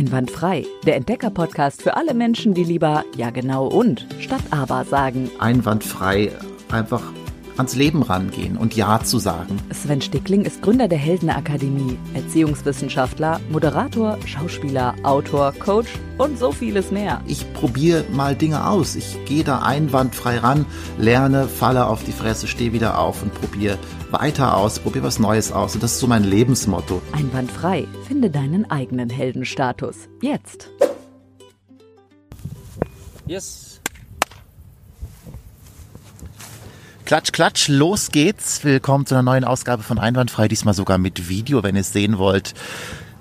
Einwandfrei, der Entdecker-Podcast für alle Menschen, die lieber ja genau und statt aber sagen. Einwandfrei einfach ans Leben rangehen und Ja zu sagen. Sven Stickling ist Gründer der Heldener Akademie, Erziehungswissenschaftler, Moderator, Schauspieler, Autor, Coach und so vieles mehr. Ich probiere mal Dinge aus. Ich gehe da einwandfrei ran, lerne, falle auf die Fresse, stehe wieder auf und probiere weiter aus, probiere was Neues aus. Und das ist so mein Lebensmotto. Einwandfrei. Finde deinen eigenen Heldenstatus. Jetzt. Yes. Klatsch, klatsch, los geht's. Willkommen zu einer neuen Ausgabe von Einwandfrei, diesmal sogar mit Video, wenn ihr es sehen wollt.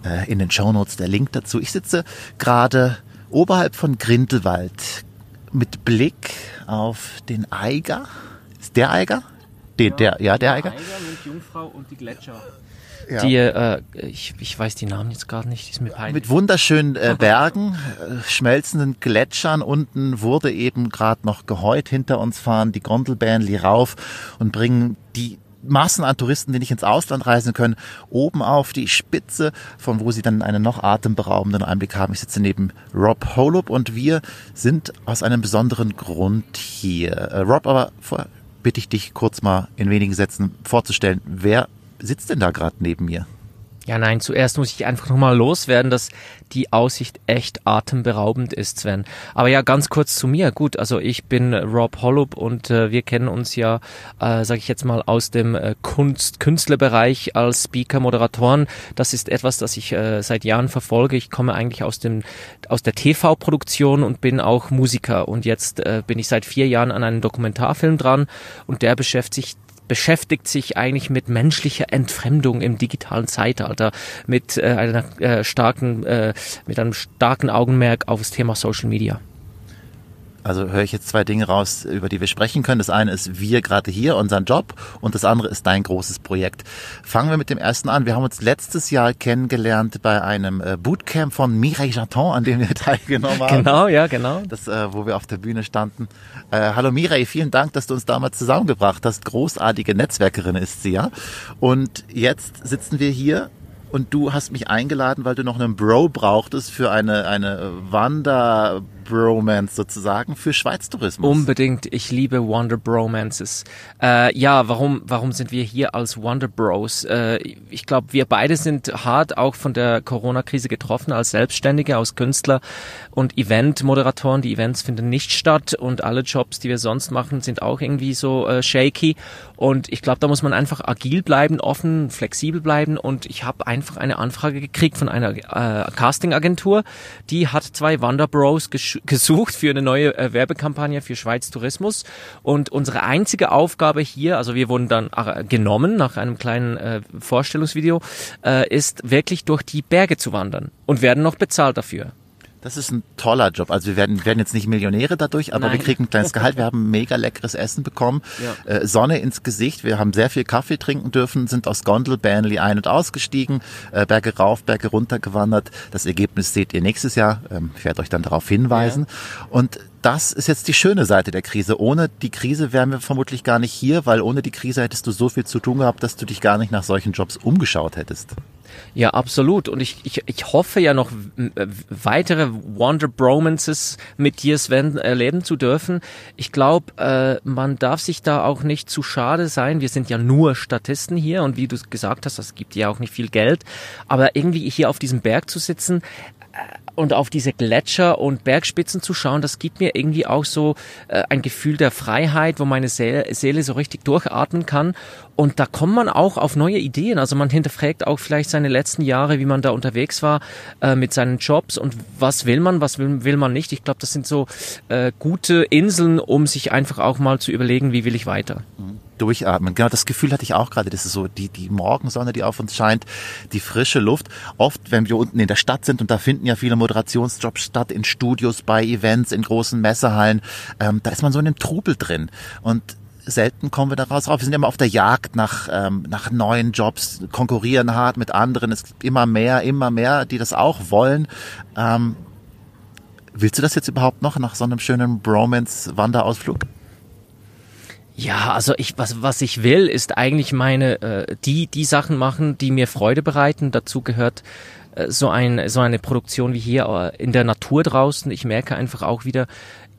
Äh, in den Shownotes der Link dazu. Ich sitze gerade oberhalb von Grindelwald mit Blick auf den Eiger. Ist der Eiger? Den, der, ja, der Eiger. Eiger und Jungfrau und die Gletscher. Ja. Die, äh, ich, ich weiß die Namen jetzt gerade nicht, die ist mir peinlich. Mit wunderschönen äh, Bergen, äh, schmelzenden Gletschern. Unten wurde eben gerade noch geheut. Hinter uns fahren die Gondelbähnli rauf und bringen die Massen an Touristen, die nicht ins Ausland reisen können, oben auf die Spitze, von wo sie dann einen noch atemberaubenden Einblick haben. Ich sitze neben Rob Holub und wir sind aus einem besonderen Grund hier. Äh, Rob, aber vorher bitte ich dich kurz mal in wenigen Sätzen vorzustellen, wer sitzt denn da gerade neben mir? Ja, nein, zuerst muss ich einfach nochmal loswerden, dass die Aussicht echt atemberaubend ist, Sven. Aber ja, ganz kurz zu mir. Gut, also ich bin Rob Hollup und äh, wir kennen uns ja, äh, sage ich jetzt mal, aus dem äh, Kunst Künstlerbereich als Speaker, Moderatoren. Das ist etwas, das ich äh, seit Jahren verfolge. Ich komme eigentlich aus dem aus der TV-Produktion und bin auch Musiker. Und jetzt äh, bin ich seit vier Jahren an einem Dokumentarfilm dran und der beschäftigt beschäftigt sich eigentlich mit menschlicher Entfremdung im digitalen Zeitalter, mit äh, einer äh, starken, äh, mit einem starken Augenmerk auf das Thema Social Media. Also höre ich jetzt zwei Dinge raus, über die wir sprechen können. Das eine ist wir gerade hier, unseren Job, und das andere ist dein großes Projekt. Fangen wir mit dem ersten an. Wir haben uns letztes Jahr kennengelernt bei einem äh, Bootcamp von Mireille Janton, an dem wir teilgenommen haben. Genau, ja, genau. Das, äh, wo wir auf der Bühne standen. Äh, hallo Mireille, vielen Dank, dass du uns damals zusammengebracht hast. Großartige Netzwerkerin ist sie, ja. Und jetzt sitzen wir hier und du hast mich eingeladen, weil du noch einen Bro brauchtest für eine, eine Wander Bromance sozusagen für Schweiz. Unbedingt. Ich liebe Wonder Bromances. Äh, ja, warum, warum sind wir hier als Wonder Bros? Äh, ich glaube, wir beide sind hart auch von der Corona-Krise getroffen als Selbstständige, als Künstler und Event-Moderatoren. Die Events finden nicht statt und alle Jobs, die wir sonst machen, sind auch irgendwie so äh, shaky. Und ich glaube, da muss man einfach agil bleiben, offen, flexibel bleiben. Und ich habe einfach eine Anfrage gekriegt von einer äh, Casting-Agentur, die hat zwei Wonder Bros gesucht für eine neue äh, Werbekampagne für Schweiz Tourismus. Und unsere einzige Aufgabe hier, also wir wurden dann äh, genommen nach einem kleinen äh, Vorstellungsvideo, äh, ist wirklich durch die Berge zu wandern und werden noch bezahlt dafür. Das ist ein toller Job. Also wir werden, werden jetzt nicht Millionäre dadurch, aber Nein. wir kriegen ein kleines Gehalt. Wir haben mega leckeres Essen bekommen, ja. äh, Sonne ins Gesicht. Wir haben sehr viel Kaffee trinken dürfen, sind aus Gondelbähnli ein- und ausgestiegen, äh, Berge rauf, Berge runter gewandert. Das Ergebnis seht ihr nächstes Jahr. Ähm, ich werde euch dann darauf hinweisen. Ja. Und das ist jetzt die schöne Seite der Krise. Ohne die Krise wären wir vermutlich gar nicht hier, weil ohne die Krise hättest du so viel zu tun gehabt, dass du dich gar nicht nach solchen Jobs umgeschaut hättest. Ja, absolut. Und ich, ich, ich hoffe ja noch weitere Wonder Bromances mit dir, Sven, erleben zu dürfen. Ich glaube, äh, man darf sich da auch nicht zu schade sein. Wir sind ja nur Statisten hier und wie du gesagt hast, das gibt ja auch nicht viel Geld. Aber irgendwie hier auf diesem Berg zu sitzen, und auf diese Gletscher und Bergspitzen zu schauen, das gibt mir irgendwie auch so äh, ein Gefühl der Freiheit, wo meine Seele, Seele so richtig durchatmen kann. Und da kommt man auch auf neue Ideen. Also man hinterfragt auch vielleicht seine letzten Jahre, wie man da unterwegs war äh, mit seinen Jobs und was will man, was will, will man nicht. Ich glaube, das sind so äh, gute Inseln, um sich einfach auch mal zu überlegen, wie will ich weiter. Mhm durchatmen. Genau das Gefühl hatte ich auch gerade. Das ist so die, die Morgensonne, die auf uns scheint, die frische Luft. Oft, wenn wir unten in der Stadt sind, und da finden ja viele Moderationsjobs statt, in Studios, bei Events, in großen Messehallen, ähm, da ist man so in einem Trubel drin. Und selten kommen wir da raus. Wir sind immer auf der Jagd nach, ähm, nach neuen Jobs, konkurrieren hart mit anderen. Es gibt immer mehr, immer mehr, die das auch wollen. Ähm, willst du das jetzt überhaupt noch nach so einem schönen Bromance-Wanderausflug? Ja, also ich was was ich will, ist eigentlich meine äh, die die Sachen machen, die mir Freude bereiten. Dazu gehört äh, so ein so eine Produktion wie hier äh, in der Natur draußen. Ich merke einfach auch wieder,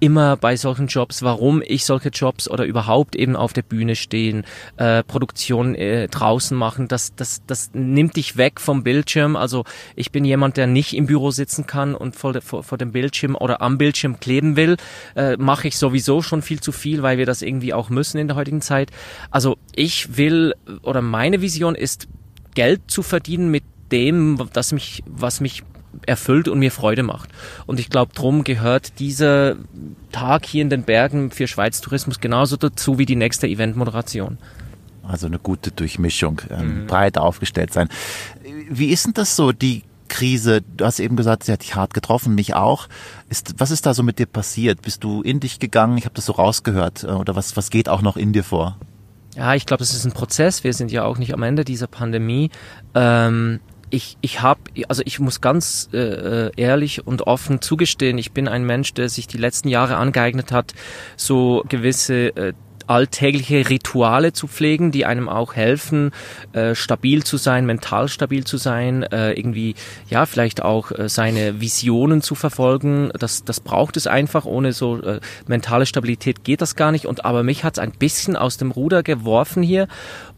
immer bei solchen Jobs, warum ich solche Jobs oder überhaupt eben auf der Bühne stehen, äh, Produktion äh, draußen machen, das, das, das nimmt dich weg vom Bildschirm. Also ich bin jemand, der nicht im Büro sitzen kann und vor, vor, vor dem Bildschirm oder am Bildschirm kleben will. Äh, Mache ich sowieso schon viel zu viel, weil wir das irgendwie auch müssen in der heutigen Zeit. Also ich will oder meine Vision ist, Geld zu verdienen mit dem, das mich, was mich erfüllt und mir Freude macht. Und ich glaube, drum gehört dieser Tag hier in den Bergen für Schweiz Tourismus genauso dazu wie die nächste Eventmoderation. Also eine gute Durchmischung, ähm, mhm. breit aufgestellt sein. Wie ist denn das so, die Krise? Du hast eben gesagt, sie hat dich hart getroffen, mich auch. Ist, was ist da so mit dir passiert? Bist du in dich gegangen? Ich habe das so rausgehört. Äh, oder was, was geht auch noch in dir vor? Ja, ich glaube, es ist ein Prozess. Wir sind ja auch nicht am Ende dieser Pandemie. Ähm, ich, ich habe, also ich muss ganz äh, äh, ehrlich und offen zugestehen, ich bin ein Mensch, der sich die letzten Jahre angeeignet hat, so gewisse äh, alltägliche Rituale zu pflegen, die einem auch helfen, äh, stabil zu sein, mental stabil zu sein, äh, irgendwie ja vielleicht auch äh, seine Visionen zu verfolgen. Das, das braucht es einfach. Ohne so äh, mentale Stabilität geht das gar nicht. Und aber mich hat es ein bisschen aus dem Ruder geworfen hier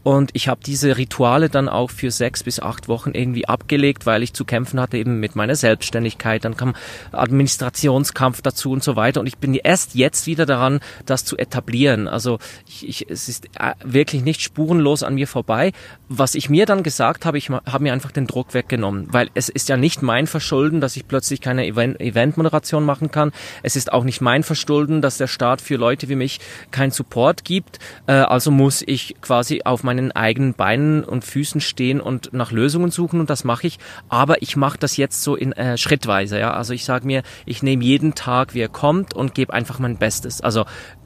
und ich habe diese Rituale dann auch für sechs bis acht Wochen irgendwie abgelegt, weil ich zu kämpfen hatte eben mit meiner Selbstständigkeit. Dann kam Administrationskampf dazu und so weiter. Und ich bin erst jetzt wieder daran, das zu etablieren. Also ich, ich, es ist äh, wirklich nicht spurenlos an mir vorbei. Was ich mir dann gesagt habe, ich habe mir einfach den Druck weggenommen, weil es ist ja nicht mein Verschulden, dass ich plötzlich keine Event Eventmoderation machen kann. Es ist auch nicht mein Verschulden, dass der Staat für Leute wie mich keinen Support gibt. Äh, also muss ich quasi auf mein meinen eigenen Beinen und Füßen stehen und nach Lösungen suchen und das mache ich. Aber ich mache das jetzt so in äh, Schrittweise. Ja, also ich sage mir, ich nehme jeden Tag, wie er kommt und gebe einfach mein Bestes. Also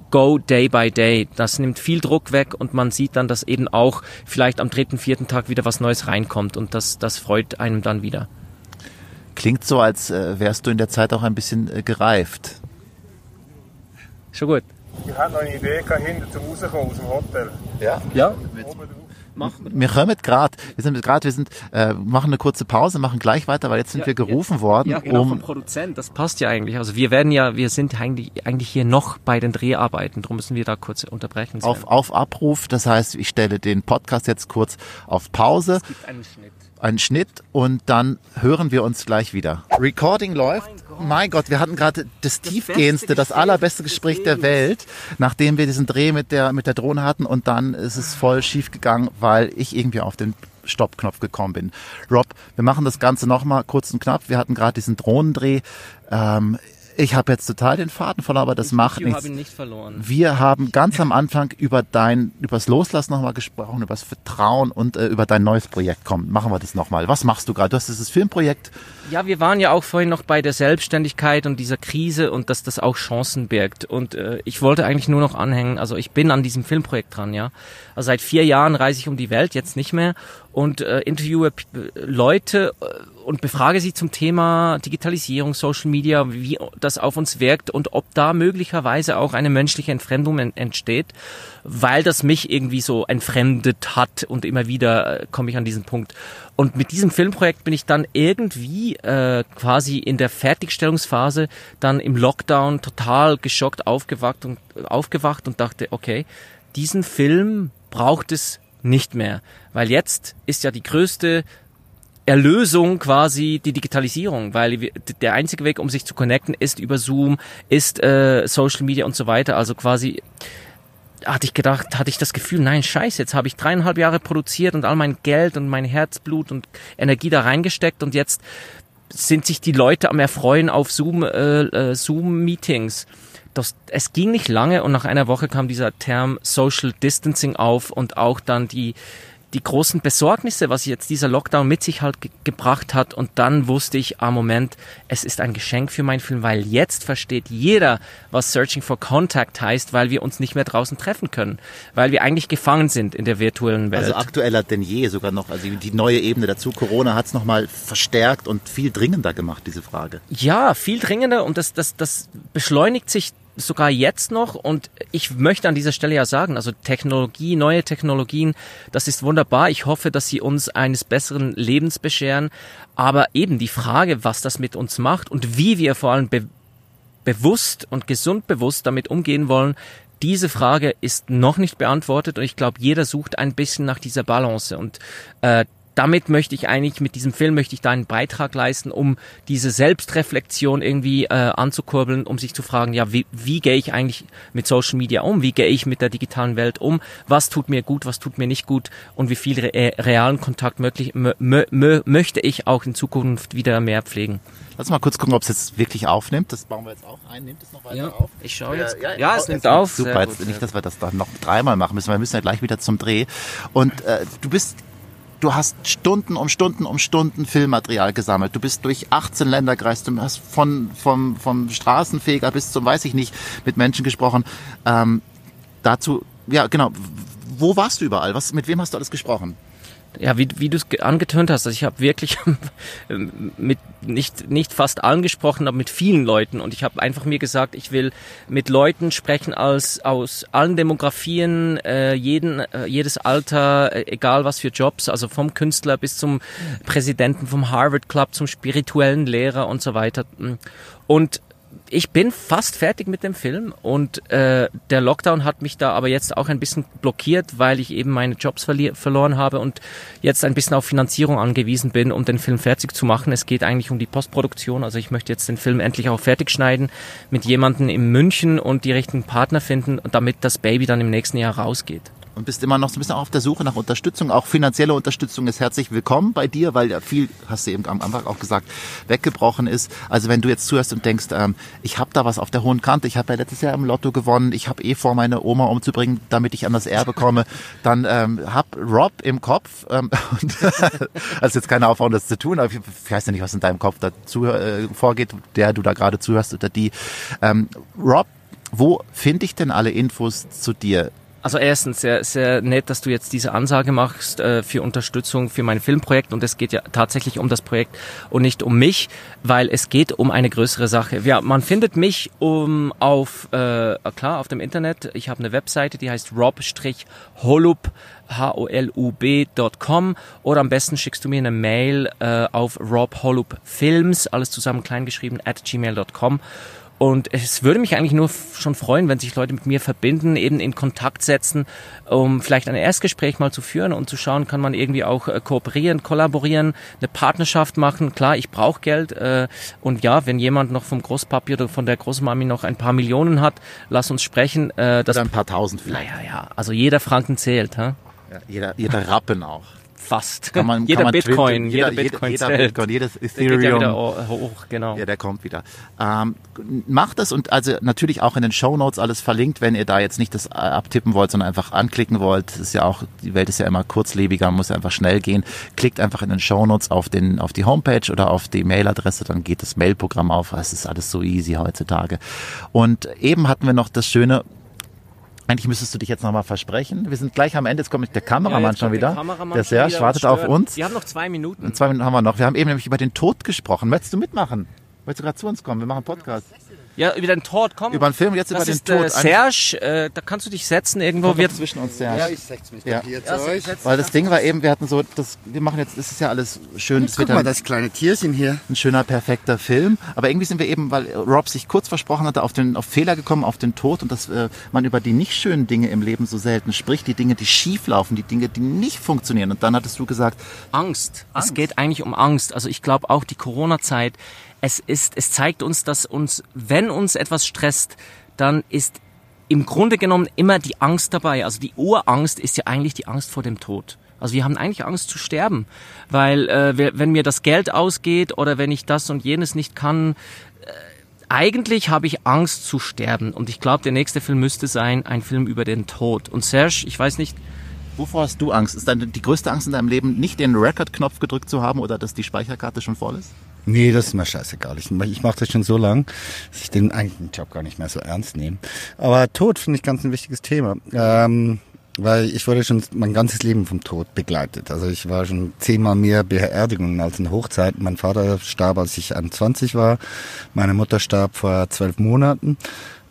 go day by day. Das nimmt viel Druck weg und man sieht dann, dass eben auch vielleicht am dritten, vierten Tag wieder was Neues reinkommt und das, das freut einem dann wieder. Klingt so, als äh, wärst du in der Zeit auch ein bisschen äh, gereift. Schon gut. Ich hatte noch eine Idee hinter zum Rauskommen aus dem Hotel. Ja? Ja. Wir kommen gerade, wir sind gerade, wir sind, äh, machen eine kurze Pause, machen gleich weiter, weil jetzt sind ja, wir gerufen jetzt, worden. Ja, genau, um vom Produzent, das passt ja eigentlich. Also wir werden ja, wir sind eigentlich, eigentlich hier noch bei den Dreharbeiten, darum müssen wir da kurz unterbrechen. Auf, auf Abruf, das heißt, ich stelle den Podcast jetzt kurz auf Pause. Es gibt einen Schnitt einen Schnitt und dann hören wir uns gleich wieder. Recording läuft. Mein Gott, wir hatten gerade das, das tiefgehendste, das allerbeste Gespräch der Welt, nachdem wir diesen Dreh mit der, mit der Drohne hatten und dann ist es voll schief gegangen, weil ich irgendwie auf den Stoppknopf gekommen bin. Rob, wir machen das Ganze nochmal kurz und knapp. Wir hatten gerade diesen Drohnendreh. Ähm, ich habe jetzt total den Faden verloren, aber das ich macht nichts. Habe nicht verloren. Wir haben ganz am Anfang über dein, übers Loslassen nochmal gesprochen, über das Vertrauen und äh, über dein neues Projekt. Komm, machen wir das nochmal. Was machst du gerade? Du hast dieses Filmprojekt. Ja, wir waren ja auch vorhin noch bei der Selbstständigkeit und dieser Krise und dass das auch Chancen birgt. Und äh, ich wollte eigentlich nur noch anhängen, also ich bin an diesem Filmprojekt dran, ja. Also seit vier Jahren reise ich um die Welt, jetzt nicht mehr, und äh, interviewe Leute äh, und befrage sie zum Thema Digitalisierung, Social Media, wie das auf uns wirkt und ob da möglicherweise auch eine menschliche Entfremdung entsteht, weil das mich irgendwie so entfremdet hat und immer wieder äh, komme ich an diesen Punkt. Und mit diesem Filmprojekt bin ich dann irgendwie äh, quasi in der Fertigstellungsphase dann im Lockdown total geschockt aufgewacht und aufgewacht und dachte, okay, diesen Film braucht es nicht mehr, weil jetzt ist ja die größte Erlösung quasi die Digitalisierung, weil der einzige Weg, um sich zu connecten, ist über Zoom, ist äh, Social Media und so weiter. Also quasi hatte ich gedacht, hatte ich das Gefühl, nein, scheiße, jetzt habe ich dreieinhalb Jahre produziert und all mein Geld und mein Herzblut und Energie da reingesteckt und jetzt sind sich die Leute am Erfreuen auf Zoom, äh, äh, Zoom-Meetings. Das, es ging nicht lange und nach einer Woche kam dieser Term Social Distancing auf und auch dann die die großen Besorgnisse, was jetzt dieser Lockdown mit sich halt ge gebracht hat. Und dann wusste ich, ah Moment, es ist ein Geschenk für meinen Film, weil jetzt versteht jeder, was Searching for Contact heißt, weil wir uns nicht mehr draußen treffen können, weil wir eigentlich gefangen sind in der virtuellen Welt. Also aktueller denn je sogar noch, also die neue Ebene dazu. Corona hat es nochmal verstärkt und viel dringender gemacht, diese Frage. Ja, viel dringender und das, das, das beschleunigt sich sogar jetzt noch. Und ich möchte an dieser Stelle ja sagen, also Technologie, neue Technologien, das ist wunderbar. Ich hoffe, dass sie uns eines besseren Lebens bescheren. Aber eben die Frage, was das mit uns macht und wie wir vor allem be bewusst und gesund bewusst damit umgehen wollen, diese Frage ist noch nicht beantwortet und ich glaube, jeder sucht ein bisschen nach dieser Balance und äh, damit möchte ich eigentlich, mit diesem Film möchte ich da einen Beitrag leisten, um diese Selbstreflexion irgendwie äh, anzukurbeln, um sich zu fragen, ja, wie, wie gehe ich eigentlich mit Social Media um? Wie gehe ich mit der digitalen Welt um? Was tut mir gut, was tut mir nicht gut? Und wie viel re äh, realen Kontakt möglich, möchte ich auch in Zukunft wieder mehr pflegen? Lass mal kurz gucken, ob es jetzt wirklich aufnimmt. Das bauen wir jetzt auch ein. Nimmt es noch weiter ja, auf? Ich schaue jetzt. Ja, ja, ja es nimmt auf. Super, jetzt nicht, dass wir das dann noch dreimal machen müssen. Wir müssen ja gleich wieder zum Dreh. Und äh, du bist du hast Stunden um Stunden um Stunden Filmmaterial gesammelt. Du bist durch 18 Länder gereist, du hast von, vom, vom Straßenfeger bis zum, weiß ich nicht, mit Menschen gesprochen. Ähm, dazu, ja genau, wo warst du überall? Was, mit wem hast du alles gesprochen? Ja, wie, wie du es angetönt hast, also ich habe wirklich mit nicht nicht fast allen gesprochen, aber mit vielen Leuten und ich habe einfach mir gesagt, ich will mit Leuten sprechen als aus allen Demografien, äh, jeden äh, jedes Alter, äh, egal was für Jobs, also vom Künstler bis zum Präsidenten vom Harvard Club, zum spirituellen Lehrer und so weiter. Und ich bin fast fertig mit dem Film und äh, der Lockdown hat mich da aber jetzt auch ein bisschen blockiert, weil ich eben meine Jobs verloren habe und jetzt ein bisschen auf Finanzierung angewiesen bin, um den Film fertig zu machen. Es geht eigentlich um die Postproduktion, also ich möchte jetzt den Film endlich auch fertig schneiden mit jemandem in München und die richtigen Partner finden, damit das Baby dann im nächsten Jahr rausgeht und bist immer noch so ein bisschen auf der Suche nach Unterstützung. Auch finanzielle Unterstützung ist herzlich willkommen bei dir, weil ja viel, hast du eben am Anfang auch gesagt, weggebrochen ist. Also wenn du jetzt zuhörst und denkst, ähm, ich habe da was auf der hohen Kante, ich habe ja letztes Jahr im Lotto gewonnen, ich habe eh vor, meine Oma umzubringen, damit ich an das Erbe komme, dann ähm, hab Rob im Kopf. Ähm, also jetzt keine Aufforderung, das zu tun, aber ich weiß ja nicht, was in deinem Kopf dazu äh, vorgeht, der du da gerade zuhörst oder die. Ähm, Rob, wo finde ich denn alle Infos zu dir? Also erstens, sehr, sehr nett, dass du jetzt diese Ansage machst äh, für Unterstützung für mein Filmprojekt und es geht ja tatsächlich um das Projekt und nicht um mich, weil es geht um eine größere Sache. Ja, man findet mich um auf äh, klar auf dem Internet. Ich habe eine Webseite, die heißt rob-holub holub.com oder am besten schickst du mir eine Mail äh, auf robholubfilms, alles zusammen kleingeschrieben, at gmail.com und es würde mich eigentlich nur schon freuen, wenn sich Leute mit mir verbinden, eben in Kontakt setzen, um vielleicht ein Erstgespräch mal zu führen und zu schauen, kann man irgendwie auch äh, kooperieren, kollaborieren, eine Partnerschaft machen. Klar, ich brauche Geld. Äh, und ja, wenn jemand noch vom Großpapi oder von der Großmami noch ein paar Millionen hat, lass uns sprechen. Äh, das oder ein paar tausend vielleicht. Naja, ja. Also jeder Franken zählt. Ha? Ja, jeder, jeder Rappen auch fast. Kann man, jeder kann man Bitcoin, jeder, jeder Bitcoin, jeder, jeder Bitcoin, jedes Ethereum. Der geht ja hoch, genau. Ja, der kommt wieder. Ähm, macht das und also natürlich auch in den Show Notes alles verlinkt, wenn ihr da jetzt nicht das abtippen wollt, sondern einfach anklicken wollt. Das ist ja auch, die Welt ist ja immer kurzlebiger, muss ja einfach schnell gehen. Klickt einfach in den Show Notes auf den, auf die Homepage oder auf die Mailadresse, dann geht das Mailprogramm auf. Es ist alles so easy heutzutage. Und eben hatten wir noch das Schöne, eigentlich müsstest du dich jetzt nochmal versprechen. Wir sind gleich am Ende. Jetzt kommt der Kameramann ja, schon wieder. Der, Kameramann der Serge wartet auf uns. Wir haben noch zwei Minuten. Und zwei Minuten haben wir noch. Wir haben eben nämlich über den Tod gesprochen. Möchtest du mitmachen? Möchtest du gerade zu uns kommen? Wir machen einen Podcast. Ja, über den Tod, komm. Über den Film, jetzt das über ist, den Tod. Äh, Serge, äh, da kannst du dich setzen irgendwo. Wir zwischen uns, Serge. Ja, ich setze mich ja. hier zu ja, euch. Weil das Ding war eben, wir hatten so, das, wir machen jetzt, das ist ja alles schön. Jetzt guck mal, das kleine Tierchen hier. Ein schöner, perfekter Film. Aber irgendwie sind wir eben, weil Rob sich kurz versprochen hatte, auf den, auf Fehler gekommen, auf den Tod und dass äh, man über die nicht schönen Dinge im Leben so selten spricht, die Dinge, die schief laufen, die Dinge, die nicht funktionieren. Und dann hattest du gesagt, Angst. Angst. Es geht eigentlich um Angst. Also ich glaube auch die Corona-Zeit, es ist, es zeigt uns, dass uns, wenn uns etwas stresst, dann ist im Grunde genommen immer die Angst dabei. Also die Urangst ist ja eigentlich die Angst vor dem Tod. Also wir haben eigentlich Angst zu sterben, weil äh, wenn mir das Geld ausgeht oder wenn ich das und jenes nicht kann, äh, eigentlich habe ich Angst zu sterben. Und ich glaube, der nächste Film müsste sein ein Film über den Tod. Und Serge, ich weiß nicht, Wovor hast du Angst? Ist deine, die größte Angst in deinem Leben, nicht den Record-Knopf gedrückt zu haben oder dass die Speicherkarte schon voll ist? Nee, das ist mir scheißegal. Ich, ich mache das schon so lang, dass ich den eigentlichen Job gar nicht mehr so ernst nehme. Aber Tod finde ich ganz ein wichtiges Thema. Ähm, weil ich wurde schon mein ganzes Leben vom Tod begleitet. Also ich war schon zehnmal mehr Beerdigungen als in Hochzeiten. Mein Vater starb, als ich 21 war. Meine Mutter starb vor zwölf Monaten.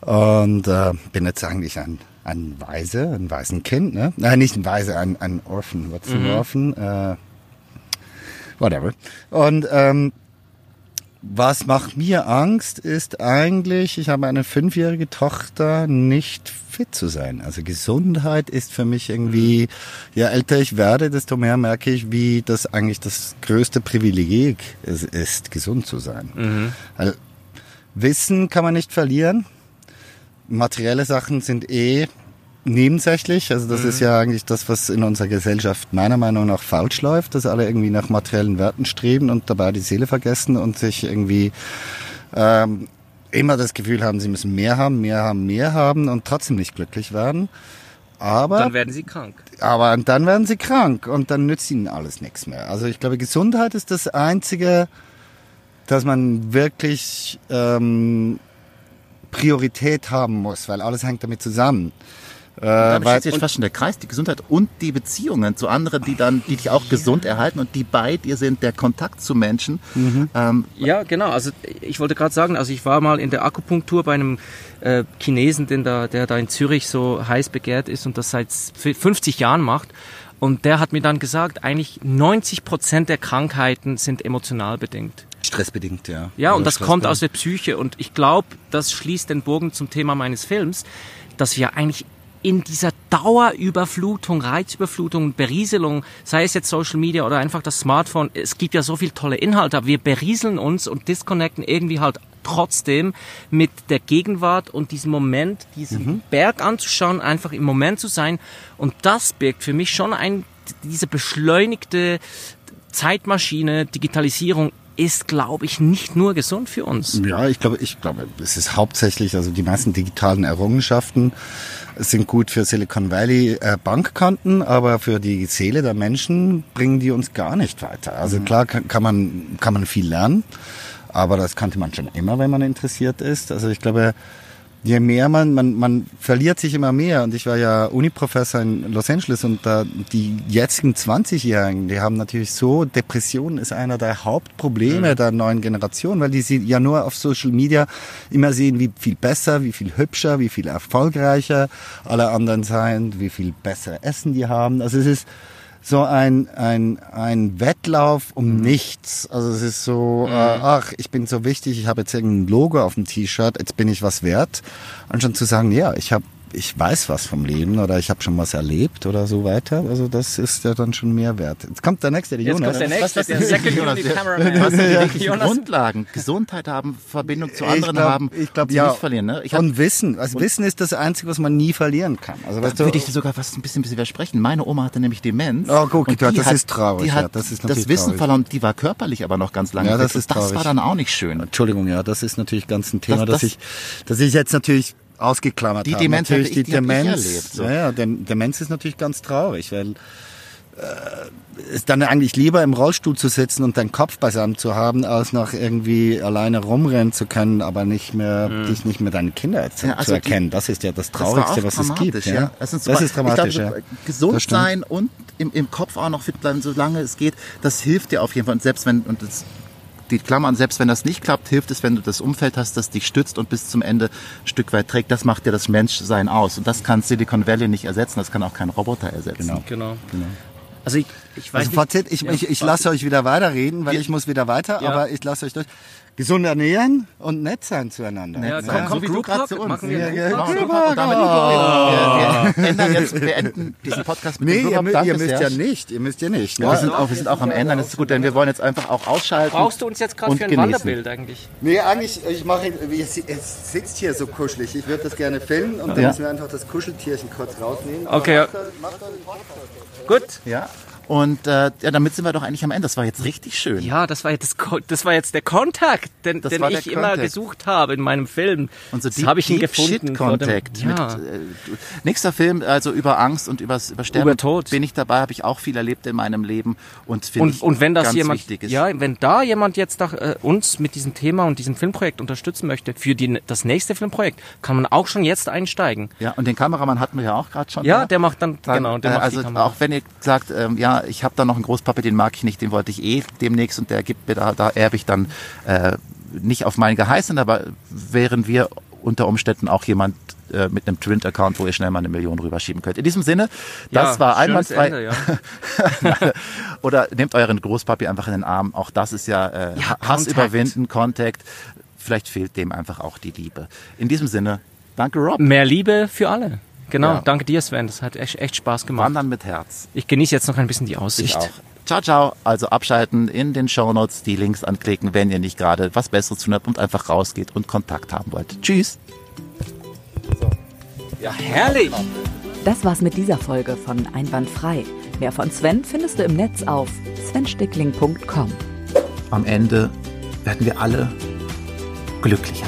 Und äh, bin jetzt eigentlich ein, ein Waise, ein Waisenkind, ne? Nein, nicht ein Waise, ein, ein Orphan. What's an Orphan? Äh, whatever. Und ähm, was macht mir Angst, ist eigentlich, ich habe eine fünfjährige Tochter, nicht fit zu sein. Also Gesundheit ist für mich irgendwie, je älter ich werde, desto mehr merke ich, wie das eigentlich das größte Privileg es ist, gesund zu sein. Also, Wissen kann man nicht verlieren. Materielle Sachen sind eh nebensächlich. Also das ist ja eigentlich das, was in unserer Gesellschaft meiner Meinung nach falsch läuft, dass alle irgendwie nach materiellen Werten streben und dabei die Seele vergessen und sich irgendwie ähm, immer das Gefühl haben, sie müssen mehr haben, mehr haben, mehr haben und trotzdem nicht glücklich werden. Aber Dann werden sie krank. aber dann werden sie krank und dann nützt ihnen alles nichts mehr. Also ich glaube, Gesundheit ist das Einzige, dass man wirklich ähm, Priorität haben muss, weil alles hängt damit zusammen. Äh, weil, schließt sich fast schon der Kreis, die Gesundheit und die Beziehungen zu anderen, die dann, die dich auch gesund erhalten und die bei dir sind, der Kontakt zu Menschen. Ähm, Ja, genau. Also ich wollte gerade sagen, also ich war mal in der Akupunktur bei einem äh, Chinesen, den da, der da in Zürich so heiß begehrt ist und das seit 50 Jahren macht. Und der hat mir dann gesagt, eigentlich 90 Prozent der Krankheiten sind emotional bedingt. stressbedingt, ja. Ja, und Oder das kommt aus der Psyche. Und ich glaube, das schließt den Bogen zum Thema meines Films, dass wir eigentlich in dieser Dauerüberflutung, Reizüberflutung, Berieselung, sei es jetzt Social Media oder einfach das Smartphone, es gibt ja so viel tolle Inhalte, aber wir berieseln uns und disconnecten irgendwie halt trotzdem mit der Gegenwart und diesem Moment, diesen Berg anzuschauen, einfach im Moment zu sein. Und das birgt für mich schon ein, diese beschleunigte Zeitmaschine, Digitalisierung ist, glaube ich, nicht nur gesund für uns. Ja, ich glaube, ich glaube, es ist hauptsächlich, also die meisten digitalen Errungenschaften sind gut für Silicon Valley äh, Bankkanten, aber für die Seele der Menschen bringen die uns gar nicht weiter. Also klar kann, kann man kann man viel lernen, aber das kannte man schon immer, wenn man interessiert ist. Also ich glaube, je mehr man, man, man verliert sich immer mehr. Und ich war ja Uniprofessor in Los Angeles und da die jetzigen 20-Jährigen, die haben natürlich so, Depression ist einer der Hauptprobleme der neuen Generation, weil die sie ja nur auf Social Media immer sehen, wie viel besser, wie viel hübscher, wie viel erfolgreicher alle anderen sind, wie viel besser Essen die haben. Also es ist so ein, ein, ein Wettlauf um nichts. Also es ist so, äh, ach, ich bin so wichtig, ich habe jetzt irgendein Logo auf dem T-Shirt, jetzt bin ich was wert. Anstatt zu sagen, ja, ich habe ich weiß was vom Leben oder ich habe schon was erlebt oder so weiter. Also das ist ja dann schon mehr wert. Jetzt kommt der nächste, der Jetzt Jonas. kommt der nächste, was der ist- Second Jonas, Unit der- Cameraman. was sind die Jonas, Grundlagen? Gesundheit haben, Verbindung zu Ich anderen glaub- haben, ich glaube sie ja. nicht verlieren. Ne? Ich hab, und Wissen. Also Wissen ist das Einzige, was man nie verlieren kann. Also da würde ich dir sogar fast ein bisschen, bisschen widersprechen. Meine Oma hatte nämlich Demenz. Oh, guck, und ja, die das ist traurig, Die ja, hat das ist das Wissen traurig. verloren. Die war körperlich aber noch ganz lange Ja, das ist Und das traurig. war dann auch nicht schön. Entschuldigung, ja, das ist natürlich ganz ein Thema, Das- das, ich, das ich jetzt natürlich ausgeklammert Die habe. Demenz natürlich die, die Demenz. erlebt, so. Ja, ja, Dem- Demenz ist natürlich ganz traurig, weil äh, ist dann eigentlich lieber im Rollstuhl zu sitzen und deinen Kopf beisammen zu haben, als noch irgendwie alleine rumrennen zu können, aber nicht mehr dich nicht mehr deine Kinder zu, Ja, also zu die- erkennen. Das ist ja das Das Traurigste, auch was es gibt. dramatisch, Ja. Das, sind Das ist dramatisch, glaube, ja. Gesund Das sein und im, im Kopf auch noch fit bleiben, solange es geht, das hilft dir auf jeden Fall. Und selbst wenn, und das, die Klammern, selbst wenn das nicht klappt, hilft es, wenn du das Umfeld hast, das dich stützt und bis zum Ende ein Stück weit trägt. Das macht dir das Menschsein aus. Und das kann Silicon Valley nicht ersetzen, das kann auch kein Roboter ersetzen. Genau. Genau. Also ich, ich weiß Also nicht. Ich, ich, ich lasse euch wieder weiterreden, weil ich muss wieder weiter, Ja. aber ich lasse euch durch. Gesund ernähren und nett sein zueinander. Ja, Ja, komm, komm, so wie du gerade zu uns. wir Ja, ja, Genau, Talk? super. Und damit, wir, wir, ändern jetzt, wir enden diesen Podcast mit Nee, dem ihr, ihr müsst ja nicht, ihr müsst ja nicht. Wir Ne? sind, auch, wir sind auch am Ende, das ist gut, denn wir wollen jetzt einfach auch ausschalten. Brauchst du uns jetzt gerade für ein genießen. Wanderbild eigentlich? Nee, eigentlich, ich mache, es sitzt hier so kuschelig. Ich würde das gerne filmen und dann Ja. müssen wir einfach das Kuscheltierchen kurz rausnehmen. Okay. Macht doch den Podcast. Gut. Ja. Und äh, ja, damit sind wir doch eigentlich am Ende. Das war jetzt richtig schön. Ja, das war jetzt, das, Ko- das war jetzt der Kontakt, den, den ich immer gesucht habe in meinem Film. Und so habe ich ihn gefunden. Shit Contact. Ja. Mit, äh, nächster Film, also über Angst und übers, über Sterben. Über Tod. Bin ich dabei, habe ich auch viel erlebt in meinem Leben und finde ich und, wenn das ganz jemand, wichtig ist. ja, wenn da jemand jetzt nach, äh, uns mit diesem Thema und diesem Filmprojekt unterstützen möchte für die, das nächste Filmprojekt, kann man auch schon jetzt einsteigen. ja, und den Kameramann hatten wir ja auch gerade schon. Ja, da. der macht dann, Dann, genau, der äh, macht also auch wenn ihr sagt, ähm, ja, ich habe da noch einen Großpapa, den mag ich nicht, den wollte ich eh demnächst und der gibt mir da, da erbe ich dann äh, nicht auf mein Geheiß, aber wären wir unter Umständen auch jemand äh, mit einem Twint-Account, wo ihr schnell mal eine Million rüberschieben könnt. In diesem Sinne, das Ja, war einwandfrei. Ende, ja. Oder nehmt euren Großpapi einfach in den Arm. Auch das ist ja, äh, Ja, Hass Contact. überwinden, Contact. Vielleicht fehlt dem einfach auch die Liebe. In diesem Sinne, danke Rob. Mehr Liebe für alle. Genau, Ja. danke dir Sven, das hat echt, echt Spaß gemacht. Wandern mit Herz. Ich genieße jetzt noch ein bisschen die Aussicht. Ich auch. Ciao, ciao. Also abschalten, in den Shownotes die Links anklicken, wenn ihr nicht gerade was Besseres zu tun habt und einfach rausgeht und Kontakt haben wollt. Tschüss. Ja, herrlich. Das war's mit dieser Folge von Einwandfrei. Mehr von Sven findest du im Netz auf svenstickling.com. Am Ende werden wir alle glücklicher.